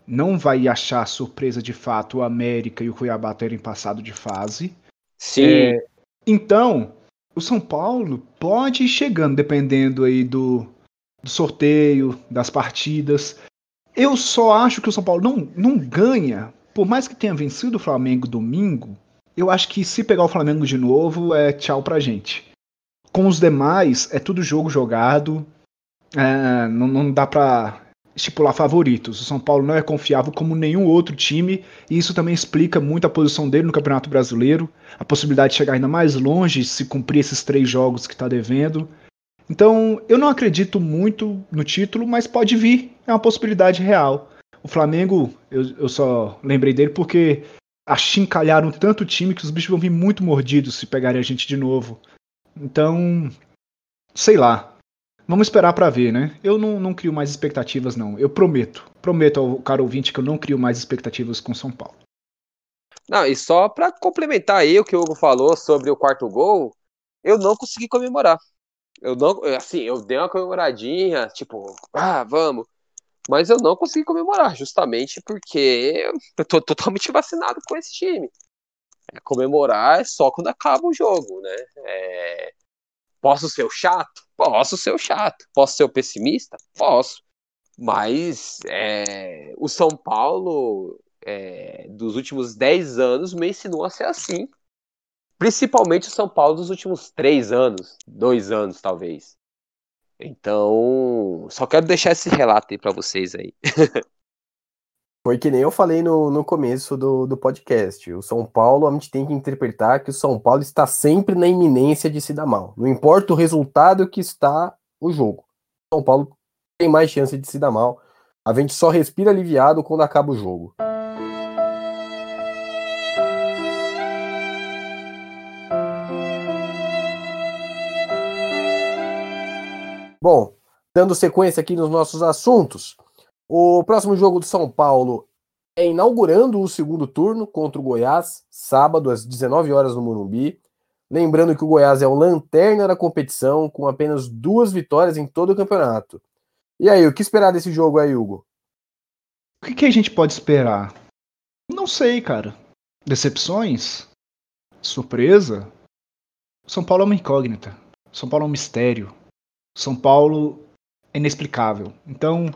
não vai achar surpresa de fato o América e o Cuiabá terem passado de fase. Sim. É, então, o São Paulo pode ir chegando, dependendo aí do, do sorteio, das partidas. Eu só acho que o São Paulo não, não ganha, por mais que tenha vencido o Flamengo domingo, eu acho que se pegar o Flamengo de novo, é tchau pra gente. Com os demais, é tudo jogo jogado, é, não, não dá pra estipular favoritos. O São Paulo não é confiável como nenhum outro time, e isso também explica muito a posição dele no Campeonato Brasileiro, a possibilidade de chegar ainda mais longe se cumprir esses três jogos que está devendo. Então, eu não acredito muito no título, mas pode vir, é uma possibilidade real. O Flamengo, eu, eu só lembrei dele porque achincalharam tanto o time que os bichos vão vir muito mordidos se pegarem a gente de novo. Então, sei lá, Vamos esperar para ver, né? Eu não, não crio mais expectativas, não. Eu prometo. Prometo ao cara ouvinte que eu não crio mais expectativas com São Paulo. Não, e só para complementar aí o que o Hugo falou sobre o quarto gol, eu não consegui comemorar. Eu não, assim, eu dei uma comemoradinha, tipo, ah, vamos. mas eu não consegui comemorar, justamente porque eu tô totalmente vacinado com esse time. É, comemorar é só quando acaba o jogo, né? É... Posso ser o chato? Posso ser o chato. Posso ser o pessimista? Posso. Mas é... o São Paulo é... dos últimos 10 anos me ensinou a ser assim. Principalmente o São Paulo dos últimos 3 anos, 2 anos talvez. Então, só quero deixar esse relato aí para vocês aí. Foi que nem eu falei no, no começo do, do podcast. O São Paulo, a gente tem que interpretar que o São Paulo está sempre na iminência de se dar mal. Não importa o resultado que está o jogo. O São Paulo tem mais chance de se dar mal. A gente só respira aliviado quando acaba o jogo. Bom, dando sequência aqui nos nossos assuntos. O próximo jogo do São Paulo é inaugurando o segundo turno contra o Goiás, sábado às 19 horas no Morumbi. Lembrando que o Goiás é o lanterna da competição, com apenas duas vitórias em todo o campeonato. E aí, o que esperar desse jogo aí, Hugo? O que, que a gente pode esperar? Não sei, cara. Decepções? Surpresa? São Paulo é uma incógnita. São Paulo é um mistério. São Paulo é inexplicável. Então,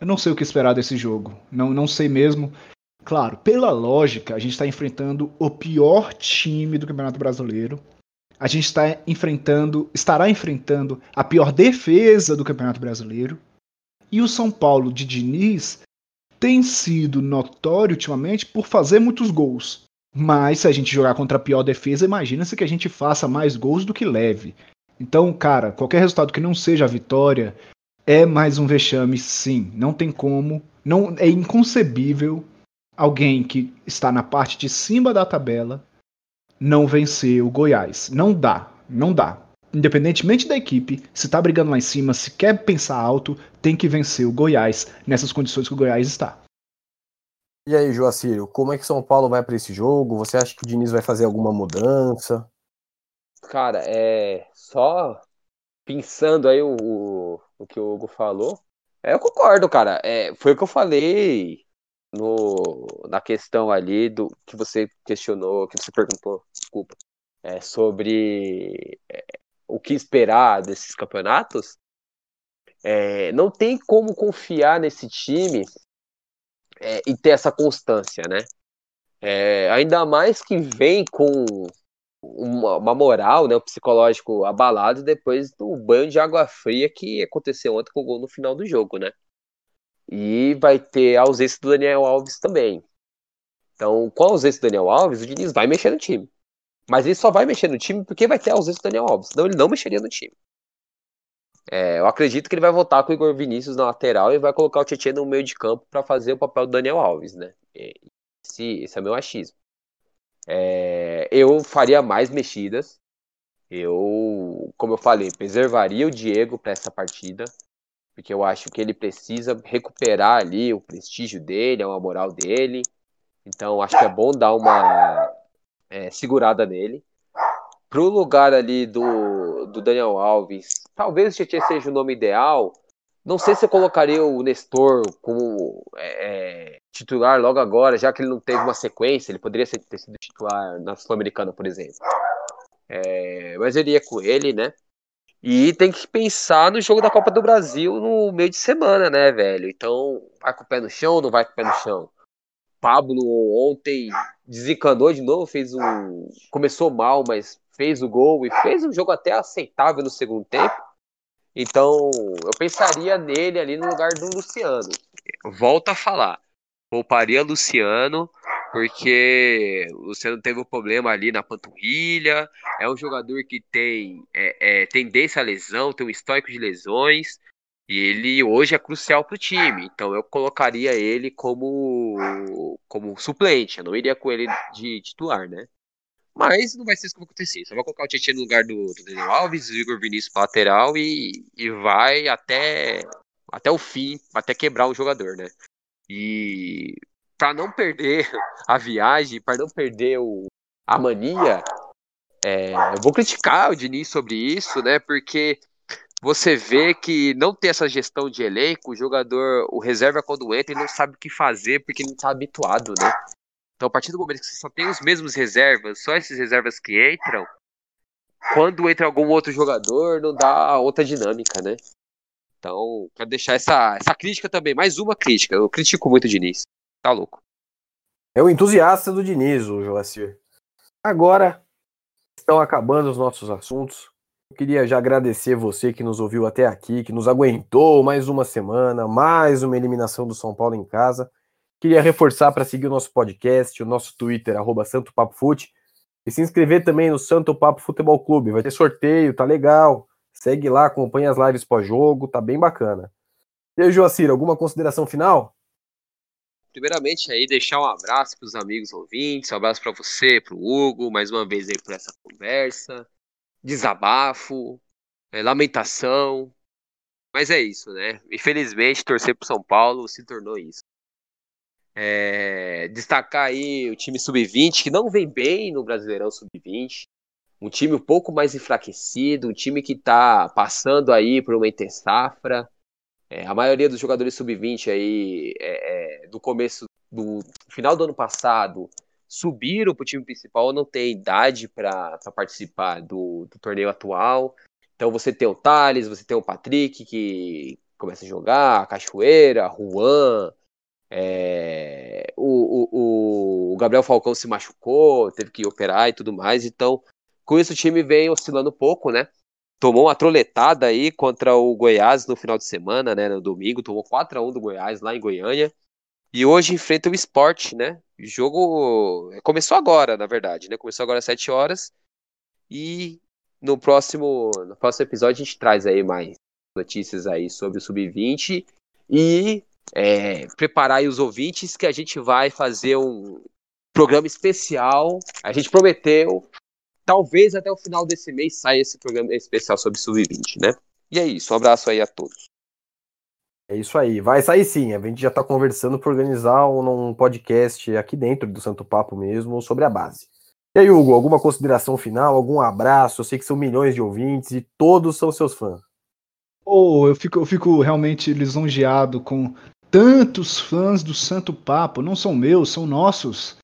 eu não sei o que esperar desse jogo. Não, não sei mesmo. Claro, pela lógica, a gente está enfrentando o pior time do Campeonato Brasileiro. A gente está enfrentando, estará enfrentando a pior defesa do Campeonato Brasileiro. E o São Paulo de Diniz tem sido notório ultimamente por fazer muitos gols. Mas se a gente jogar contra a pior defesa, imagina-se que a gente faça mais gols do que leve. Então, cara, qualquer resultado que não seja a vitória é mais um vexame, sim. Não tem como. Não é inconcebível alguém que está na parte de cima da tabela não vencer o Goiás. Não dá, não dá. Independentemente da equipe, se tá brigando lá em cima, se quer pensar alto, tem que vencer o Goiás nessas condições que o Goiás está. E aí, Joacírio, como é que São Paulo vai para esse jogo? Você acha que o Diniz vai fazer alguma mudança? Cara, é só pensando aí o, o, o que o Hugo falou, é, eu concordo, cara. É, foi o que eu falei no, na questão ali do que você questionou, que você perguntou, desculpa, é, sobre é, o que esperar desses campeonatos. É, não tem como confiar nesse time é, e ter essa constância, né? É, ainda mais que vem com uma, uma, moral, né, o psicológico abalado depois do banho de água fria que aconteceu ontem com o gol no final do jogo, né? E vai ter a ausência do Daniel Alves também. Então, com a ausência do Daniel Alves, o Diniz vai mexer no time. Mas ele só vai mexer no time porque vai ter a ausência do Daniel Alves. Senão ele não mexeria no time. É, eu acredito que ele vai voltar com o Igor Vinícius na lateral e vai colocar o Tietchan no meio de campo para fazer o papel do Daniel Alves, né? Esse, esse é meu achismo. É, eu faria mais mexidas. Eu, como eu falei, preservaria o Diego para essa partida, porque eu acho que ele precisa recuperar ali o prestígio dele, a moral dele. Então, acho que é bom dar uma é, segurada nele. Pro lugar ali do, do Daniel Alves, talvez o Tietchan seja o nome ideal, não sei se eu colocaria o Nestor como é, é, titular logo agora, já que ele não teve uma sequência, ele poderia ser, ter sido titular na Sul-Americana, por exemplo. É, mas eu iria com ele, né? E tem que pensar no jogo da Copa do Brasil no meio de semana, né, velho? Então, vai com o pé no chão ou não vai com o pé no chão? Pablo ontem desencanou de novo, fez um. Começou mal, mas fez o gol e fez um jogo até aceitável no segundo tempo. Então, eu pensaria nele ali no lugar do Luciano. Volto a falar. Pouparia Luciano, porque o Luciano teve um problema ali na panturrilha. É um jogador que tem é, é, tendência à lesão, tem um histórico de lesões. E ele hoje é crucial para o time. Então eu colocaria ele como, como suplente. Eu não iria com ele de titular, né? Mas não vai ser isso que vai acontecer. Só vai colocar o Tietchan no lugar do, do Daniel Alves, o Igor Vinícius para lateral e, e vai até, até o fim, até quebrar o jogador, né? E para não perder a viagem, para não perder o, a mania, é, eu vou criticar o Diniz sobre isso, né? Porque você vê que não tem essa gestão de elenco, o jogador, o reserva quando entra, ele não sabe o que fazer porque não está habituado, né? Então, a partir do momento que você só tem os mesmos reservas, só esses reservas que entram, quando entra algum outro jogador, não dá outra dinâmica, né? Então, quero deixar essa, essa crítica também, mais uma crítica. Eu critico muito o Diniz. Tá louco. É o entusiasta do Diniz, o Joacir. Agora, estão acabando os nossos assuntos. Eu queria já agradecer você que nos ouviu até aqui, que nos aguentou mais uma semana, mais uma eliminação do São Paulo em casa. Queria reforçar para seguir o nosso podcast, o nosso Twitter, arroba Santo Papo Fute, e se inscrever também no Santo Papo Futebol Clube. Vai ter sorteio, tá legal. Segue lá, acompanha as lives pós-jogo, tá bem bacana. E aí, Joacir, alguma consideração final? Primeiramente, aí, deixar um abraço para os amigos ouvintes, um abraço para você, para o Hugo, mais uma vez aí por essa conversa desabafo, é, lamentação. Mas é isso, né? Infelizmente, torcer pro São Paulo se tornou isso. É, destacar aí o time sub-20, que não vem bem no Brasileirão sub-20. Um time um pouco mais enfraquecido, um time que está passando aí por uma intersafra. É, a maioria dos jogadores sub-20 aí, é, é, do começo, do final do ano passado, subiram para o time principal não tem idade para participar do, do, torneio atual. Então você tem o Thales, você tem o Patrick que começa a jogar, a Cachoeira, Juan, é, o, o, o, Gabriel Falcão se machucou, teve que operar e tudo mais. Então, com isso o time vem oscilando um pouco, né? Tomou uma troletada aí contra o Goiás no final de semana, né? No domingo, tomou 4 a 1 do Goiás lá em Goiânia. E hoje enfrenta o esporte, né? O jogo começou agora, na verdade, né? Começou agora às 7 horas. E no próximo, no próximo episódio a gente traz aí mais notícias aí sobre o Sub-20 e é, preparar aí os ouvintes que a gente vai fazer um programa especial. A gente prometeu, talvez até o final desse mês saia esse programa especial sobre Sub-20, né? E é isso, um abraço aí a todos. É isso aí, vai sair sim. A gente já está conversando para organizar um, um, podcast aqui dentro do Santo Papo mesmo sobre a base. E aí, Hugo, alguma consideração final, algum abraço? Eu sei que são milhões de ouvintes e todos são seus fãs. Oh, eu fico, eu fico realmente lisonjeado com tantos fãs do Santo Papo. Não são meus, são nossos.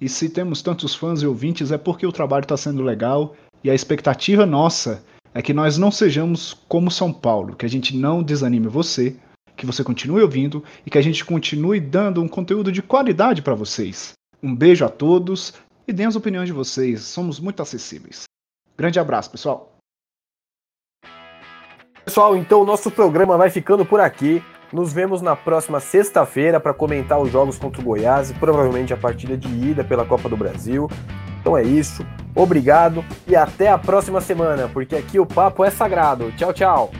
E se temos tantos fãs e ouvintes é porque o trabalho está sendo legal e a expectativa nossa é que nós não sejamos como São Paulo, que a gente não desanime você, que você continue ouvindo e que a gente continue dando um conteúdo de qualidade para vocês. Um beijo a todos e deem as opiniões de vocês, somos muito acessíveis. Grande abraço, pessoal. Pessoal, então o nosso programa vai ficando por aqui. Nos vemos na próxima sexta-feira para comentar os jogos contra o Goiás e provavelmente a partida de ida pela Copa do Brasil. Então é isso. Obrigado e até a próxima semana, porque aqui o papo é sagrado. Tchau, tchau.